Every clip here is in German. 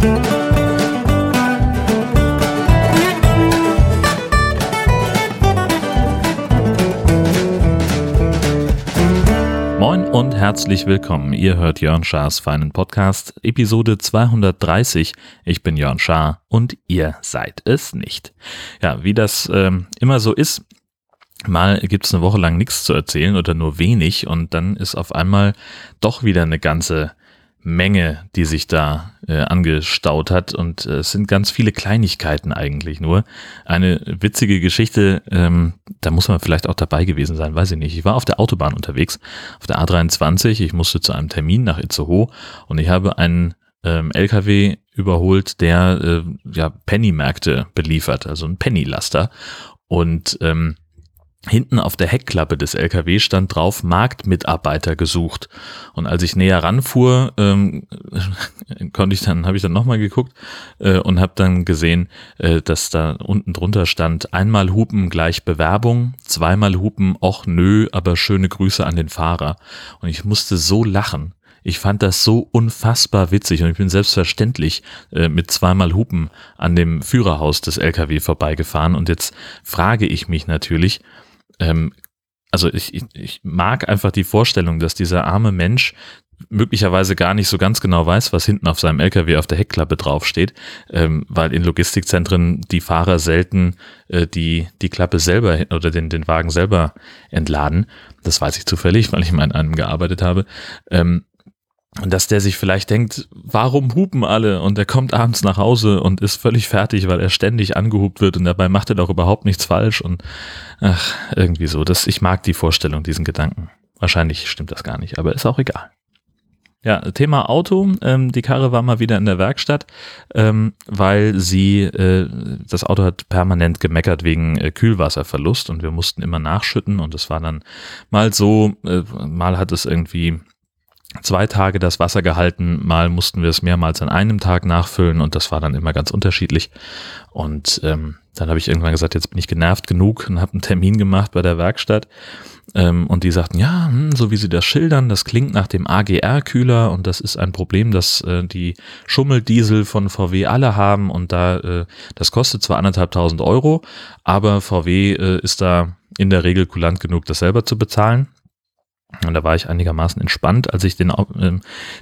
Moin und herzlich willkommen. Ihr hört Jörn Schars feinen Podcast, Episode 230. Ich bin Jörn Schaar und ihr seid es nicht. Ja, wie das ähm, immer so ist, mal gibt es eine Woche lang nichts zu erzählen oder nur wenig und dann ist auf einmal doch wieder eine ganze Menge, die sich da äh, angestaut hat. Und äh, es sind ganz viele Kleinigkeiten eigentlich nur. Eine witzige Geschichte, ähm, da muss man vielleicht auch dabei gewesen sein, weiß ich nicht. Ich war auf der Autobahn unterwegs, auf der A23. Ich musste zu einem Termin nach Itzehoe und ich habe einen ähm, LKW überholt, der äh, ja Penny-Märkte beliefert, also ein Penny-Laster. Und ähm, Hinten auf der Heckklappe des LKW stand drauf Marktmitarbeiter gesucht. Und als ich näher ranfuhr, ähm, konnte ich dann, habe ich dann nochmal geguckt äh, und habe dann gesehen, äh, dass da unten drunter stand, einmal Hupen gleich Bewerbung, zweimal Hupen, och nö, aber schöne Grüße an den Fahrer. Und ich musste so lachen. Ich fand das so unfassbar witzig und ich bin selbstverständlich äh, mit zweimal Hupen an dem Führerhaus des LKW vorbeigefahren und jetzt frage ich mich natürlich, ähm, also ich, ich, ich mag einfach die Vorstellung, dass dieser arme Mensch möglicherweise gar nicht so ganz genau weiß, was hinten auf seinem LKW auf der Heckklappe draufsteht, ähm, weil in Logistikzentren die Fahrer selten äh, die, die Klappe selber oder den, den Wagen selber entladen. Das weiß ich zufällig, weil ich mal in einem gearbeitet habe. Ähm, und dass der sich vielleicht denkt, warum hupen alle? Und er kommt abends nach Hause und ist völlig fertig, weil er ständig angehupt wird und dabei macht er doch überhaupt nichts falsch. Und ach, irgendwie so. Das, ich mag die Vorstellung, diesen Gedanken. Wahrscheinlich stimmt das gar nicht, aber ist auch egal. Ja, Thema Auto. Ähm, die Karre war mal wieder in der Werkstatt, ähm, weil sie, äh, das Auto hat permanent gemeckert wegen äh, Kühlwasserverlust und wir mussten immer nachschütten und es war dann mal so, äh, mal hat es irgendwie zwei Tage das Wasser gehalten, mal mussten wir es mehrmals an einem Tag nachfüllen und das war dann immer ganz unterschiedlich. Und ähm, dann habe ich irgendwann gesagt, jetzt bin ich genervt genug und habe einen Termin gemacht bei der Werkstatt. Ähm, und die sagten, ja, hm, so wie sie das schildern, das klingt nach dem AGR-Kühler und das ist ein Problem, das äh, die Schummeldiesel von VW alle haben und da, äh, das kostet zwar anderthalbtausend Euro, aber VW äh, ist da in der Regel kulant genug, das selber zu bezahlen. Und da war ich einigermaßen entspannt, als ich den, äh,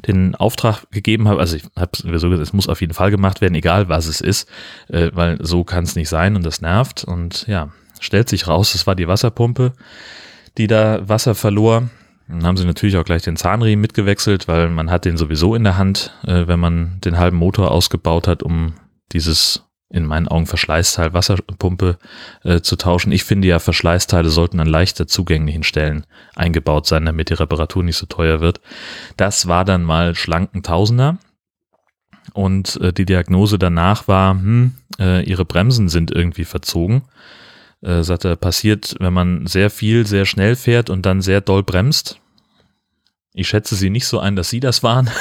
den Auftrag gegeben habe. Also ich habe sowieso gesagt, es muss auf jeden Fall gemacht werden, egal was es ist, äh, weil so kann es nicht sein und das nervt. Und ja, stellt sich raus, es war die Wasserpumpe, die da Wasser verlor. Dann haben sie natürlich auch gleich den Zahnriemen mitgewechselt, weil man hat den sowieso in der Hand, äh, wenn man den halben Motor ausgebaut hat, um dieses in meinen Augen Verschleißteil Wasserpumpe äh, zu tauschen. Ich finde ja, Verschleißteile sollten an leichter zugänglichen Stellen eingebaut sein, damit die Reparatur nicht so teuer wird. Das war dann mal schlanken Tausender. Und äh, die Diagnose danach war, hm, äh, ihre Bremsen sind irgendwie verzogen. Äh, sagte, passiert, wenn man sehr viel, sehr schnell fährt und dann sehr doll bremst. Ich schätze sie nicht so ein, dass sie das waren.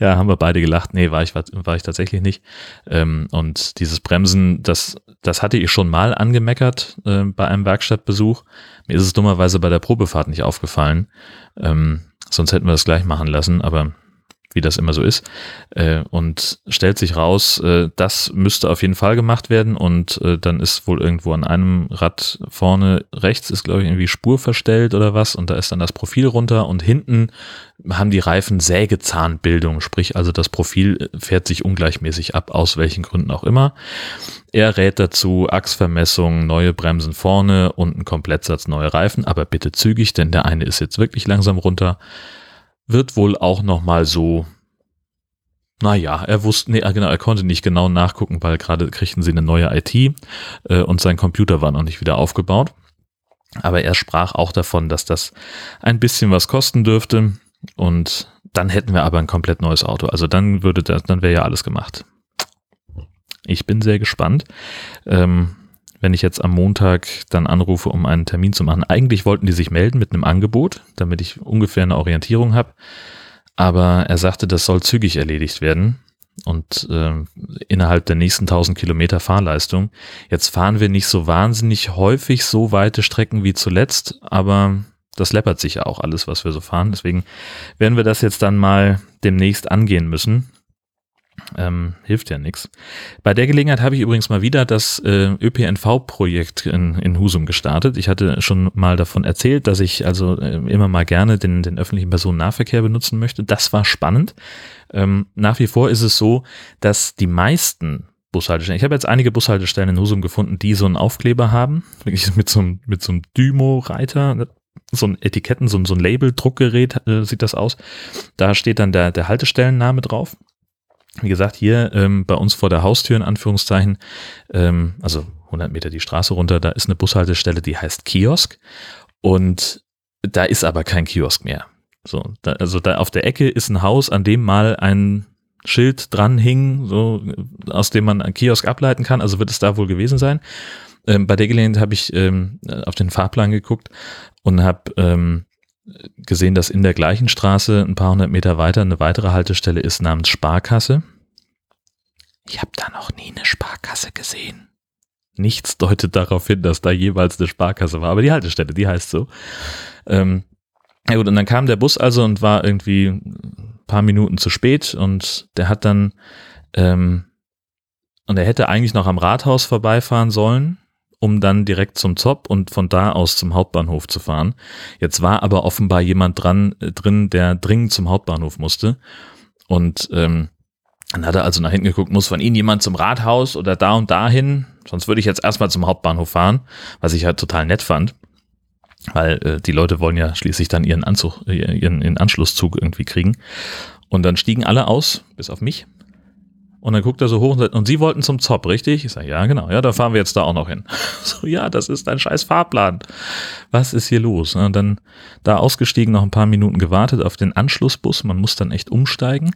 Ja, haben wir beide gelacht. Nee, war ich, war, war ich tatsächlich nicht. Ähm, und dieses Bremsen, das, das hatte ich schon mal angemeckert äh, bei einem Werkstattbesuch. Mir ist es dummerweise bei der Probefahrt nicht aufgefallen. Ähm, sonst hätten wir das gleich machen lassen, aber wie das immer so ist. Äh, und stellt sich raus, äh, das müsste auf jeden Fall gemacht werden. Und äh, dann ist wohl irgendwo an einem Rad vorne rechts ist, glaube ich, irgendwie Spur verstellt oder was. Und da ist dann das Profil runter. Und hinten haben die Reifen Sägezahnbildung, sprich also das Profil fährt sich ungleichmäßig ab, aus welchen Gründen auch immer. Er rät dazu Achsvermessung, neue Bremsen vorne und ein Komplettsatz neue Reifen, aber bitte zügig, denn der eine ist jetzt wirklich langsam runter wird wohl auch noch mal so naja, er wusste, nee, genau, er konnte nicht genau nachgucken, weil gerade kriegten sie eine neue IT äh, und sein Computer war noch nicht wieder aufgebaut. Aber er sprach auch davon, dass das ein bisschen was kosten dürfte und dann hätten wir aber ein komplett neues Auto. Also dann würde das, dann wäre ja alles gemacht. Ich bin sehr gespannt. Ähm, wenn ich jetzt am Montag dann anrufe, um einen Termin zu machen. Eigentlich wollten die sich melden mit einem Angebot, damit ich ungefähr eine Orientierung habe. Aber er sagte, das soll zügig erledigt werden und äh, innerhalb der nächsten 1000 Kilometer Fahrleistung. Jetzt fahren wir nicht so wahnsinnig häufig so weite Strecken wie zuletzt, aber das läppert sich ja auch alles, was wir so fahren. Deswegen werden wir das jetzt dann mal demnächst angehen müssen. Ähm, hilft ja nichts. Bei der Gelegenheit habe ich übrigens mal wieder das äh, ÖPNV-Projekt in, in Husum gestartet. Ich hatte schon mal davon erzählt, dass ich also äh, immer mal gerne den, den öffentlichen Personennahverkehr benutzen möchte. Das war spannend. Ähm, nach wie vor ist es so, dass die meisten Bushaltestellen, ich habe jetzt einige Bushaltestellen in Husum gefunden, die so einen Aufkleber haben, wirklich mit so einem, mit so einem Dymo-Reiter, so ein Etiketten, so ein, so ein Label-Druckgerät äh, sieht das aus. Da steht dann der, der Haltestellenname drauf wie gesagt, hier ähm, bei uns vor der Haustür in Anführungszeichen, ähm, also 100 Meter die Straße runter, da ist eine Bushaltestelle, die heißt Kiosk und da ist aber kein Kiosk mehr. So, da, also da auf der Ecke ist ein Haus, an dem mal ein Schild dran hing, so aus dem man einen Kiosk ableiten kann. Also wird es da wohl gewesen sein. Ähm, bei der Gelegenheit habe ich ähm, auf den Fahrplan geguckt und habe ähm, gesehen, dass in der gleichen Straße ein paar hundert Meter weiter eine weitere Haltestelle ist namens Sparkasse. Ich habe da noch nie eine Sparkasse gesehen. Nichts deutet darauf hin, dass da jeweils eine Sparkasse war, aber die Haltestelle, die heißt so. Ähm, ja gut, und dann kam der Bus also und war irgendwie ein paar Minuten zu spät und der hat dann, ähm, und er hätte eigentlich noch am Rathaus vorbeifahren sollen, um dann direkt zum Zopp und von da aus zum Hauptbahnhof zu fahren. Jetzt war aber offenbar jemand dran äh, drin, der dringend zum Hauptbahnhof musste. Und ähm, dann hat er also nach hinten geguckt, muss von Ihnen jemand zum Rathaus oder da und dahin? Sonst würde ich jetzt erstmal zum Hauptbahnhof fahren, was ich halt total nett fand. Weil äh, die Leute wollen ja schließlich dann ihren Anzug, äh, ihren, ihren Anschlusszug irgendwie kriegen. Und dann stiegen alle aus, bis auf mich. Und dann guckt er so hoch und sagt, und Sie wollten zum Zopp, richtig? Ich sage, ja, genau. Ja, da fahren wir jetzt da auch noch hin. So, ja, das ist ein scheiß Fahrplan. Was ist hier los? Und dann da ausgestiegen, noch ein paar Minuten gewartet auf den Anschlussbus. Man muss dann echt umsteigen.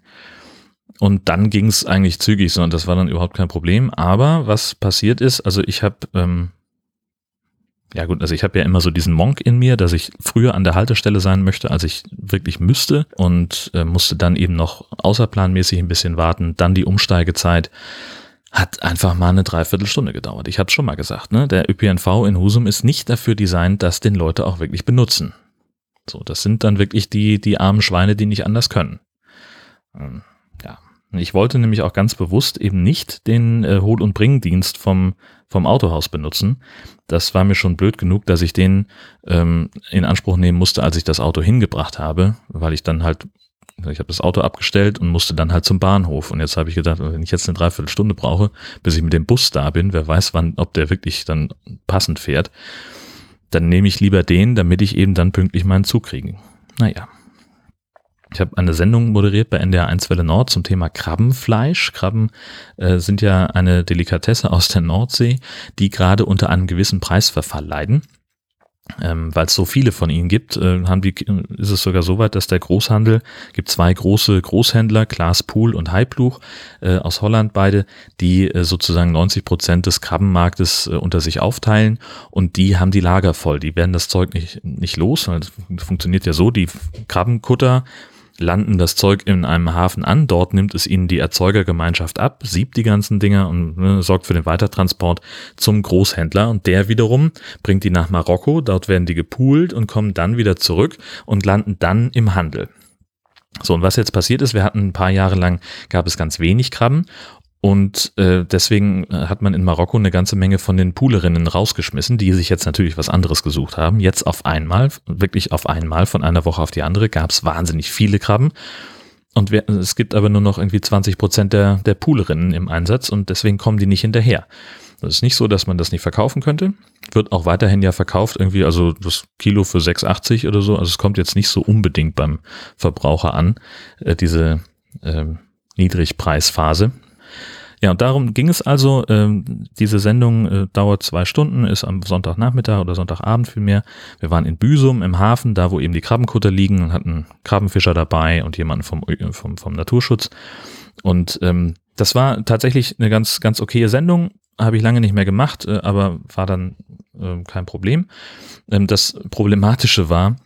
Und dann ging es eigentlich zügig so und das war dann überhaupt kein Problem. Aber was passiert ist, also ich habe ähm, ja gut, also ich habe ja immer so diesen Monk in mir, dass ich früher an der Haltestelle sein möchte, als ich wirklich müsste und äh, musste dann eben noch außerplanmäßig ein bisschen warten. Dann die Umsteigezeit hat einfach mal eine Dreiviertelstunde gedauert. Ich habe schon mal gesagt, ne? der ÖPNV in Husum ist nicht dafür designt, dass den Leute auch wirklich benutzen. So, das sind dann wirklich die, die armen Schweine, die nicht anders können. Ähm, ich wollte nämlich auch ganz bewusst eben nicht den äh, Hol- und Bringdienst vom, vom Autohaus benutzen. Das war mir schon blöd genug, dass ich den ähm, in Anspruch nehmen musste, als ich das Auto hingebracht habe, weil ich dann halt, ich habe das Auto abgestellt und musste dann halt zum Bahnhof. Und jetzt habe ich gedacht, wenn ich jetzt eine Dreiviertelstunde brauche, bis ich mit dem Bus da bin, wer weiß wann, ob der wirklich dann passend fährt, dann nehme ich lieber den, damit ich eben dann pünktlich meinen Zug kriege. Naja. Ich habe eine Sendung moderiert bei NDR 1 Welle Nord zum Thema Krabbenfleisch. Krabben äh, sind ja eine Delikatesse aus der Nordsee, die gerade unter einem gewissen Preisverfall leiden. Ähm, Weil es so viele von ihnen gibt, äh, haben die, ist es sogar so weit, dass der Großhandel, gibt zwei große Großhändler, Klaas Pool und Heibluch äh, aus Holland beide, die äh, sozusagen 90 Prozent des Krabbenmarktes äh, unter sich aufteilen und die haben die Lager voll. Die werden das Zeug nicht, nicht los. Das funktioniert ja so, die Krabbenkutter landen das Zeug in einem Hafen an. Dort nimmt es ihnen die Erzeugergemeinschaft ab, siebt die ganzen Dinger und ne, sorgt für den Weitertransport zum Großhändler. Und der wiederum bringt die nach Marokko. Dort werden die gepoolt und kommen dann wieder zurück und landen dann im Handel. So, und was jetzt passiert ist, wir hatten ein paar Jahre lang, gab es ganz wenig Krabben und äh, deswegen äh, hat man in Marokko eine ganze Menge von den Poolerinnen rausgeschmissen, die sich jetzt natürlich was anderes gesucht haben. Jetzt auf einmal, wirklich auf einmal, von einer Woche auf die andere, gab es wahnsinnig viele Krabben. Und wir, es gibt aber nur noch irgendwie 20 Prozent der, der Poolerinnen im Einsatz und deswegen kommen die nicht hinterher. Das ist nicht so, dass man das nicht verkaufen könnte. Wird auch weiterhin ja verkauft, irgendwie, also das Kilo für 6,80 oder so. Also es kommt jetzt nicht so unbedingt beim Verbraucher an, äh, diese äh, Niedrigpreisphase. Ja, und darum ging es also. Ähm, diese Sendung äh, dauert zwei Stunden, ist am Sonntagnachmittag oder Sonntagabend vielmehr. Wir waren in Büsum im Hafen, da wo eben die Krabbenkutter liegen und hatten Krabbenfischer dabei und jemanden vom, äh, vom, vom Naturschutz. Und ähm, das war tatsächlich eine ganz, ganz okaye Sendung. Habe ich lange nicht mehr gemacht, äh, aber war dann äh, kein Problem. Ähm, das Problematische war,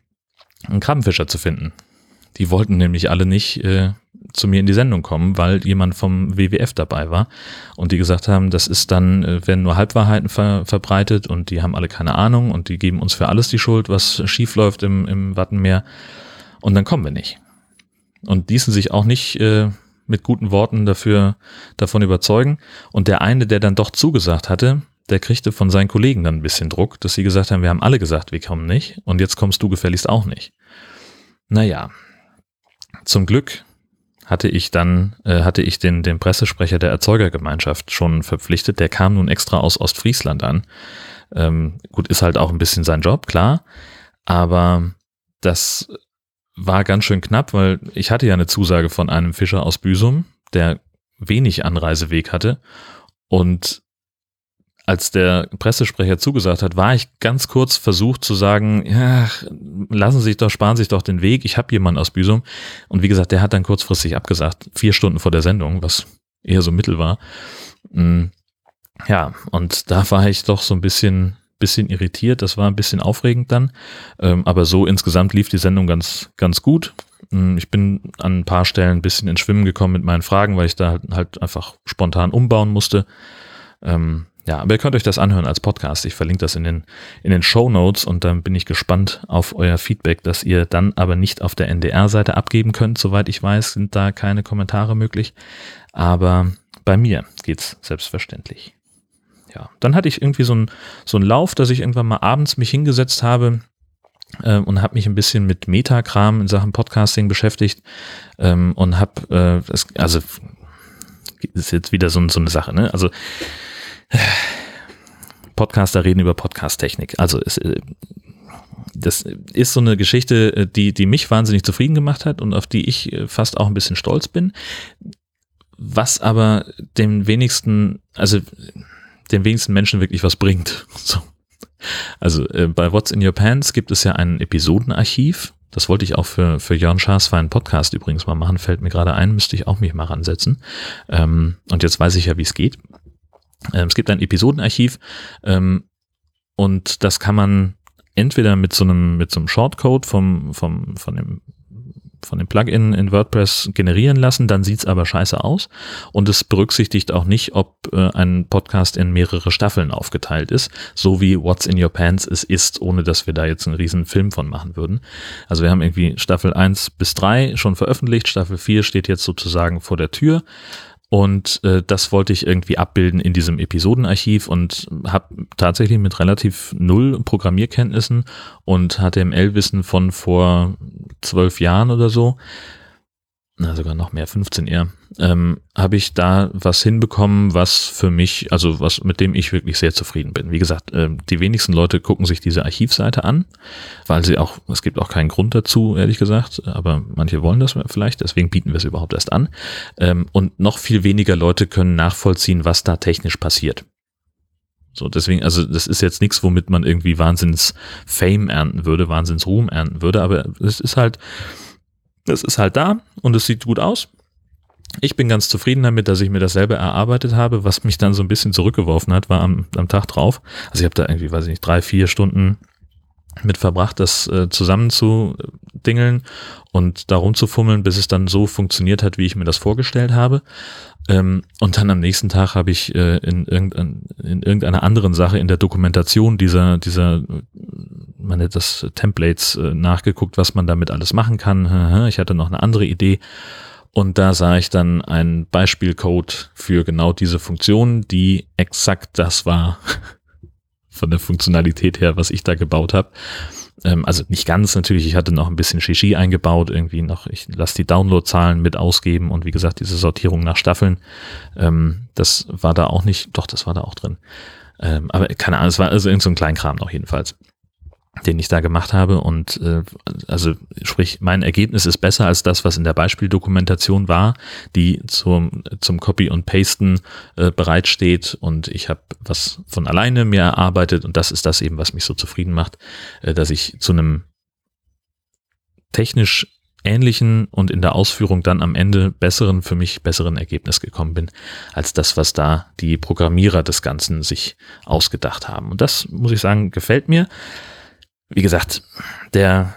einen Krabbenfischer zu finden. Die wollten nämlich alle nicht äh, zu mir in die Sendung kommen, weil jemand vom WWF dabei war und die gesagt haben, das ist dann, äh, werden nur Halbwahrheiten ver verbreitet und die haben alle keine Ahnung und die geben uns für alles die Schuld, was schief läuft im, im Wattenmeer und dann kommen wir nicht. Und ließen sich auch nicht äh, mit guten Worten dafür davon überzeugen. Und der eine, der dann doch zugesagt hatte, der kriegte von seinen Kollegen dann ein bisschen Druck, dass sie gesagt haben, wir haben alle gesagt, wir kommen nicht und jetzt kommst du gefälligst auch nicht. Naja, zum Glück hatte ich dann, äh, hatte ich den, den Pressesprecher der Erzeugergemeinschaft schon verpflichtet. Der kam nun extra aus Ostfriesland an. Ähm, gut, ist halt auch ein bisschen sein Job, klar. Aber das war ganz schön knapp, weil ich hatte ja eine Zusage von einem Fischer aus Büsum, der wenig Anreiseweg hatte. Und als der Pressesprecher zugesagt hat, war ich ganz kurz versucht zu sagen, ja, lassen Sie sich doch, sparen Sie sich doch den Weg, ich habe jemanden aus Büsum. Und wie gesagt, der hat dann kurzfristig abgesagt, vier Stunden vor der Sendung, was eher so mittel war. Mm, ja, und da war ich doch so ein bisschen, bisschen irritiert, das war ein bisschen aufregend dann. Ähm, aber so insgesamt lief die Sendung ganz, ganz gut. Mm, ich bin an ein paar Stellen ein bisschen ins Schwimmen gekommen mit meinen Fragen, weil ich da halt einfach spontan umbauen musste. Ähm, ja, aber ihr könnt euch das anhören als Podcast. Ich verlinke das in den, in den Show Notes und dann bin ich gespannt auf euer Feedback, das ihr dann aber nicht auf der NDR-Seite abgeben könnt. Soweit ich weiß, sind da keine Kommentare möglich. Aber bei mir geht's selbstverständlich. Ja, dann hatte ich irgendwie so einen so Lauf, dass ich irgendwann mal abends mich hingesetzt habe äh, und habe mich ein bisschen mit Metakram in Sachen Podcasting beschäftigt ähm, und habe, äh, also ist jetzt wieder so, so eine Sache, ne? Also Podcaster reden über Podcast-Technik. Also es, äh, das ist so eine Geschichte, äh, die, die mich wahnsinnig zufrieden gemacht hat und auf die ich äh, fast auch ein bisschen stolz bin. Was aber den wenigsten, also den wenigsten Menschen wirklich was bringt. So. Also äh, bei What's in Your Pants gibt es ja ein Episodenarchiv. Das wollte ich auch für, für Jörn Schaas für einen Podcast übrigens mal machen, fällt mir gerade ein, müsste ich auch mich mal ransetzen. Ähm, und jetzt weiß ich ja, wie es geht. Ähm, es gibt ein Episodenarchiv ähm, und das kann man entweder mit so einem, mit so einem Shortcode vom, vom, von dem von dem Plugin in WordPress generieren lassen, dann sieht's aber scheiße aus und es berücksichtigt auch nicht, ob äh, ein Podcast in mehrere Staffeln aufgeteilt ist, so wie What's in Your Pants es ist, ohne dass wir da jetzt einen riesen Film von machen würden. Also wir haben irgendwie Staffel 1 bis 3 schon veröffentlicht, Staffel 4 steht jetzt sozusagen vor der Tür und äh, das wollte ich irgendwie abbilden in diesem Episodenarchiv und habe tatsächlich mit relativ null Programmierkenntnissen und HTML-Wissen von vor zwölf Jahren oder so na sogar noch mehr, 15 eher, ähm, habe ich da was hinbekommen, was für mich, also was mit dem ich wirklich sehr zufrieden bin. Wie gesagt, äh, die wenigsten Leute gucken sich diese Archivseite an, weil sie auch, es gibt auch keinen Grund dazu, ehrlich gesagt, aber manche wollen das vielleicht, deswegen bieten wir es überhaupt erst an. Ähm, und noch viel weniger Leute können nachvollziehen, was da technisch passiert. So, deswegen, also das ist jetzt nichts, womit man irgendwie Wahnsinns Fame ernten würde, Wahnsinns Ruhm ernten würde, aber es ist halt, es ist halt da und es sieht gut aus. Ich bin ganz zufrieden damit, dass ich mir das selber erarbeitet habe. Was mich dann so ein bisschen zurückgeworfen hat, war am, am Tag drauf. Also ich habe da irgendwie, weiß ich nicht, drei, vier Stunden mit verbracht, das äh, zusammenzudingeln und darum zu fummeln, bis es dann so funktioniert hat, wie ich mir das vorgestellt habe. Ähm, und dann am nächsten Tag habe ich äh, in, irgendein, in irgendeiner anderen Sache in der Dokumentation dieser, dieser man das Templates äh, nachgeguckt, was man damit alles machen kann. Ich hatte noch eine andere Idee. Und da sah ich dann einen Beispielcode für genau diese Funktion, die exakt das war von der Funktionalität her, was ich da gebaut habe. Ähm, also nicht ganz natürlich, ich hatte noch ein bisschen Shishi eingebaut, irgendwie noch, ich lasse die Downloadzahlen mit ausgeben und wie gesagt, diese Sortierung nach Staffeln, ähm, das war da auch nicht, doch, das war da auch drin. Ähm, aber keine Ahnung, es war also irgend so ein Kleinkram noch jedenfalls den ich da gemacht habe. Und äh, also sprich, mein Ergebnis ist besser als das, was in der Beispieldokumentation war, die zum, zum Copy und Pasten äh, bereitsteht. Und ich habe was von alleine mir erarbeitet und das ist das eben, was mich so zufrieden macht, äh, dass ich zu einem technisch ähnlichen und in der Ausführung dann am Ende besseren, für mich besseren Ergebnis gekommen bin, als das, was da die Programmierer des Ganzen sich ausgedacht haben. Und das, muss ich sagen, gefällt mir wie gesagt, der,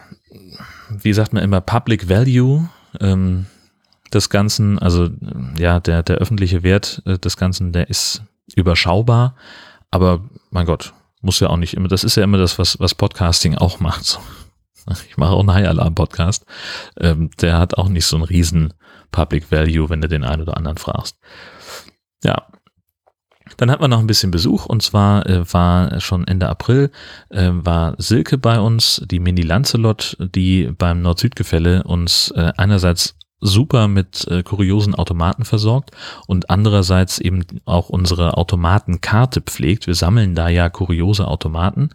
wie sagt man immer, Public Value, ähm, des Ganzen, also ja, der, der öffentliche Wert äh, des Ganzen, der ist überschaubar, aber mein Gott, muss ja auch nicht immer, das ist ja immer das, was, was Podcasting auch macht. So. Ich mache auch einen High Alarm Podcast. Ähm, der hat auch nicht so einen riesen Public Value, wenn du den einen oder anderen fragst. Ja. Dann hat man noch ein bisschen Besuch und zwar äh, war schon Ende April äh, war Silke bei uns, die Mini Lancelot, die beim Nord-Süd-Gefälle uns äh, einerseits super mit äh, kuriosen Automaten versorgt und andererseits eben auch unsere Automatenkarte pflegt. Wir sammeln da ja kuriose Automaten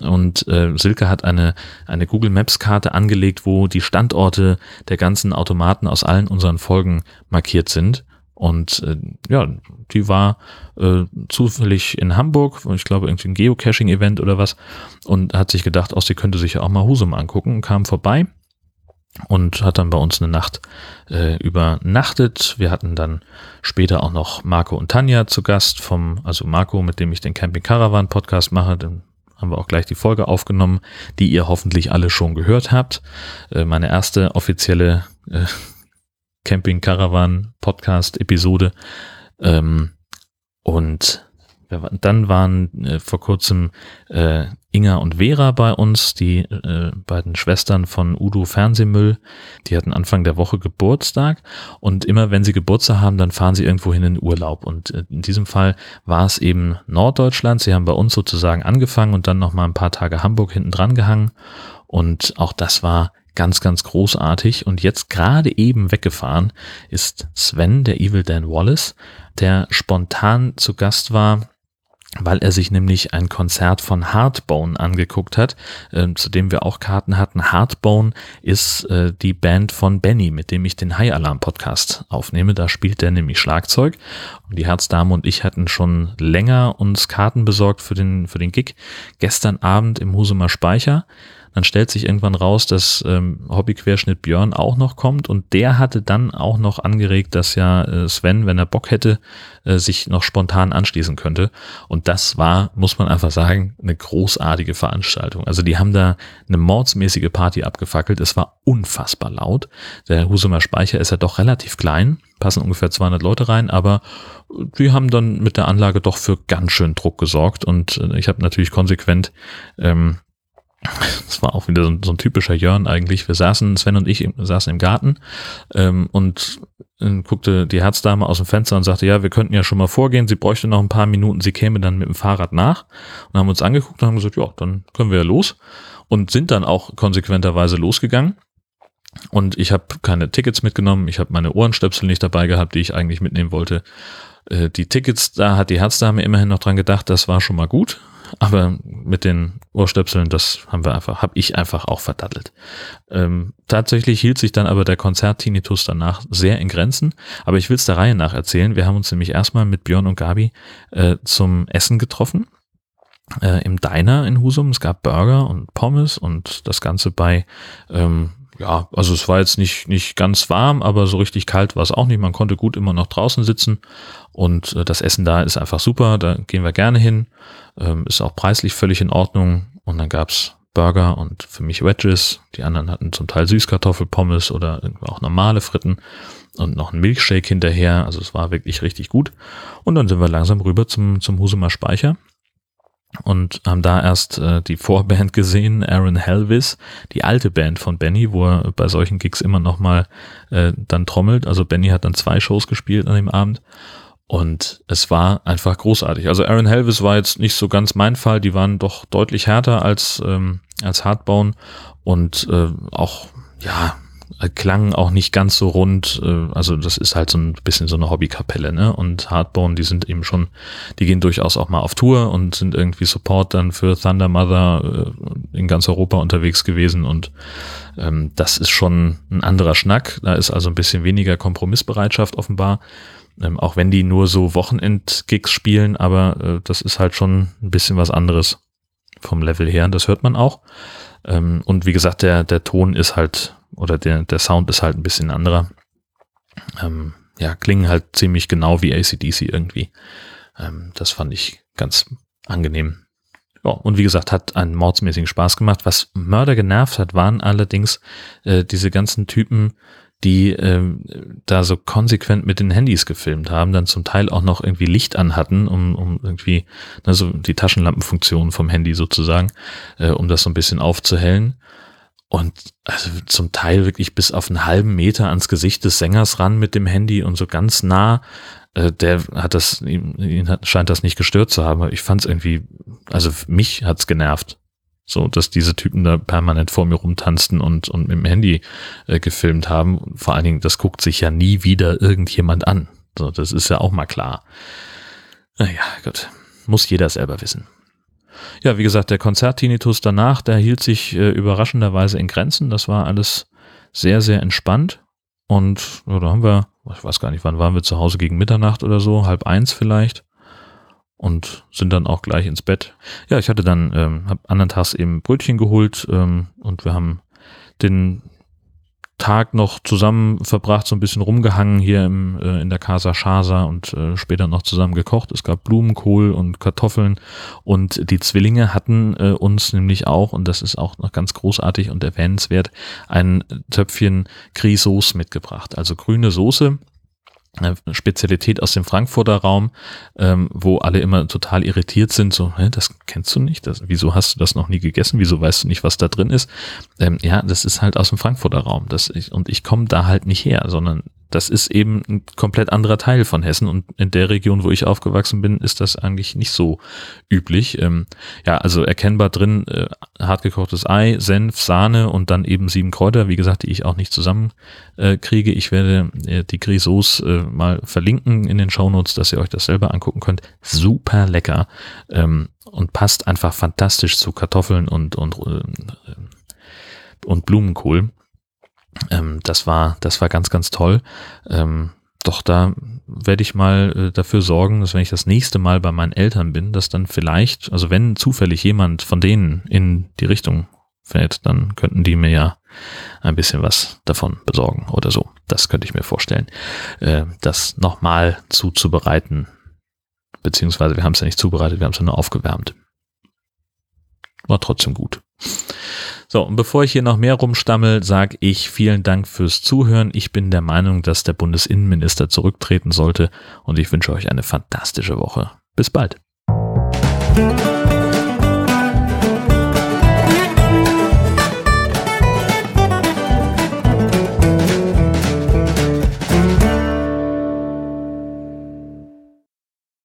und äh, Silke hat eine, eine Google Maps Karte angelegt, wo die Standorte der ganzen Automaten aus allen unseren Folgen markiert sind. Und äh, ja, die war äh, zufällig in Hamburg, ich glaube irgendwie ein Geocaching-Event oder was, und hat sich gedacht, auch sie könnte sich ja auch mal Husum angucken, kam vorbei und hat dann bei uns eine Nacht äh, übernachtet. Wir hatten dann später auch noch Marco und Tanja zu Gast vom, also Marco, mit dem ich den Camping Caravan Podcast mache, dann haben wir auch gleich die Folge aufgenommen, die ihr hoffentlich alle schon gehört habt. Äh, meine erste offizielle äh, Camping Caravan Podcast Episode. Ähm, und dann waren äh, vor kurzem äh, Inga und Vera bei uns, die äh, beiden Schwestern von Udo Fernsehmüll. Die hatten Anfang der Woche Geburtstag und immer wenn sie Geburtstag haben, dann fahren sie irgendwo hin in Urlaub. Und äh, in diesem Fall war es eben Norddeutschland. Sie haben bei uns sozusagen angefangen und dann noch mal ein paar Tage Hamburg hinten dran gehangen. Und auch das war ganz, ganz großartig. Und jetzt gerade eben weggefahren ist Sven, der Evil Dan Wallace, der spontan zu Gast war weil er sich nämlich ein Konzert von Hardbone angeguckt hat, äh, zu dem wir auch Karten hatten. Hardbone ist äh, die Band von Benny, mit dem ich den High Alarm Podcast aufnehme. Da spielt er nämlich Schlagzeug. Und die Herzdame und ich hatten schon länger uns Karten besorgt für den, für den Gig. Gestern Abend im Husumer Speicher. Dann stellt sich irgendwann raus, dass ähm, Hobbyquerschnitt Björn auch noch kommt und der hatte dann auch noch angeregt, dass ja äh, Sven, wenn er Bock hätte, äh, sich noch spontan anschließen könnte. Und das war, muss man einfach sagen, eine großartige Veranstaltung. Also die haben da eine mordsmäßige Party abgefackelt. Es war unfassbar laut. Der Husumer Speicher ist ja doch relativ klein, passen ungefähr 200 Leute rein, aber die haben dann mit der Anlage doch für ganz schön Druck gesorgt und äh, ich habe natürlich konsequent ähm, das war auch wieder so ein, so ein typischer Jörn eigentlich. Wir saßen, Sven und ich saßen im Garten ähm, und äh, guckte die Herzdame aus dem Fenster und sagte, ja, wir könnten ja schon mal vorgehen, sie bräuchte noch ein paar Minuten, sie käme dann mit dem Fahrrad nach und haben uns angeguckt und haben gesagt, ja, dann können wir ja los und sind dann auch konsequenterweise losgegangen. Und ich habe keine Tickets mitgenommen, ich habe meine Ohrenstöpsel nicht dabei gehabt, die ich eigentlich mitnehmen wollte. Äh, die Tickets, da hat die Herzdame immerhin noch dran gedacht, das war schon mal gut. Aber mit den Ohrstöpseln, das haben wir einfach, habe ich einfach auch verdattelt. Ähm, tatsächlich hielt sich dann aber der Konzert-Tinnitus danach sehr in Grenzen. Aber ich will es der Reihe nach erzählen. Wir haben uns nämlich erstmal mit Björn und Gabi äh, zum Essen getroffen. Äh, Im Diner in Husum. Es gab Burger und Pommes und das Ganze bei ähm, ja, also es war jetzt nicht, nicht ganz warm, aber so richtig kalt war es auch nicht. Man konnte gut immer noch draußen sitzen und äh, das Essen da ist einfach super. Da gehen wir gerne hin. Ähm, ist auch preislich völlig in Ordnung. Und dann gab's Burger und für mich Wedges. Die anderen hatten zum Teil Süßkartoffelpommes oder auch normale Fritten und noch ein Milkshake hinterher. Also es war wirklich richtig gut. Und dann sind wir langsam rüber zum, zum Husumer Speicher und haben da erst äh, die Vorband gesehen, Aaron Helvis, die alte Band von Benny, wo er bei solchen Gigs immer noch mal äh, dann trommelt. Also Benny hat dann zwei Shows gespielt an dem Abend und es war einfach großartig. Also Aaron Helvis war jetzt nicht so ganz mein Fall, die waren doch deutlich härter als ähm, als Hardbone und äh, auch ja klang auch nicht ganz so rund. Äh, also das ist halt so ein bisschen so eine Hobbykapelle, ne? Und Hardbone, die sind eben schon, die gehen durchaus auch mal auf Tour und sind irgendwie Support dann für Thunder Mother äh, in ganz Europa unterwegs gewesen und ähm, das ist schon ein anderer Schnack. Da ist also ein bisschen weniger Kompromissbereitschaft offenbar. Ähm, auch wenn die nur so Wochenend-Gigs spielen, aber äh, das ist halt schon ein bisschen was anderes vom Level her. Das hört man auch. Ähm, und wie gesagt, der, der Ton ist halt oder der, der Sound ist halt ein bisschen anderer. Ähm, ja, klingen halt ziemlich genau wie ACDC irgendwie. Ähm, das fand ich ganz angenehm. Ja, und wie gesagt, hat einen mordsmäßigen Spaß gemacht. Was Mörder genervt hat, waren allerdings äh, diese ganzen Typen, die äh, da so konsequent mit den Handys gefilmt haben, dann zum Teil auch noch irgendwie Licht anhatten, um, um irgendwie, also die Taschenlampenfunktion vom Handy sozusagen, äh, um das so ein bisschen aufzuhellen. Und also zum Teil wirklich bis auf einen halben Meter ans Gesicht des Sängers ran mit dem Handy und so ganz nah. Äh, der hat das, ihn, ihn hat, scheint das nicht gestört zu haben. Ich fand es irgendwie, also mich hat's genervt. So, dass diese Typen da permanent vor mir rumtanzten und, und mit dem Handy äh, gefilmt haben. Vor allen Dingen, das guckt sich ja nie wieder irgendjemand an. So, das ist ja auch mal klar. Naja, gut. Muss jeder selber wissen. Ja, wie gesagt, der Konzerttinnitus danach, der hielt sich äh, überraschenderweise in Grenzen. Das war alles sehr, sehr entspannt. Und ja, da haben wir, ich weiß gar nicht, wann waren wir zu Hause gegen Mitternacht oder so, halb eins vielleicht und sind dann auch gleich ins Bett. Ja, ich hatte dann, ähm, hab anderen Tags eben Brötchen geholt ähm, und wir haben den Tag noch zusammen verbracht, so ein bisschen rumgehangen hier im, äh, in der Casa Chasa und äh, später noch zusammen gekocht. Es gab Blumenkohl und Kartoffeln und die Zwillinge hatten äh, uns nämlich auch, und das ist auch noch ganz großartig und erwähnenswert, ein Töpfchen Grisauce mitgebracht, also grüne Soße Spezialität aus dem Frankfurter Raum, ähm, wo alle immer total irritiert sind, so, hä, das kennst du nicht, das, wieso hast du das noch nie gegessen, wieso weißt du nicht, was da drin ist? Ähm, ja, das ist halt aus dem Frankfurter Raum. Das ich, und ich komme da halt nicht her, sondern das ist eben ein komplett anderer Teil von Hessen und in der Region, wo ich aufgewachsen bin, ist das eigentlich nicht so üblich. Ähm, ja, also erkennbar drin äh, hartgekochtes Ei, Senf, Sahne und dann eben sieben Kräuter, wie gesagt, die ich auch nicht zusammen äh, kriege. Ich werde äh, die Grisauce äh, mal verlinken in den Shownotes, dass ihr euch das selber angucken könnt. Super lecker ähm, und passt einfach fantastisch zu Kartoffeln und und äh, und Blumenkohl. Ähm, das war, das war ganz, ganz toll. Ähm, doch da werde ich mal äh, dafür sorgen, dass wenn ich das nächste Mal bei meinen Eltern bin, dass dann vielleicht, also wenn zufällig jemand von denen in die Richtung fällt, dann könnten die mir ja ein bisschen was davon besorgen oder so. Das könnte ich mir vorstellen, äh, das nochmal zuzubereiten. Beziehungsweise wir haben es ja nicht zubereitet, wir haben es ja nur aufgewärmt. War trotzdem gut. So, und bevor ich hier noch mehr rumstammel, sage ich vielen Dank fürs Zuhören. Ich bin der Meinung, dass der Bundesinnenminister zurücktreten sollte und ich wünsche euch eine fantastische Woche. Bis bald.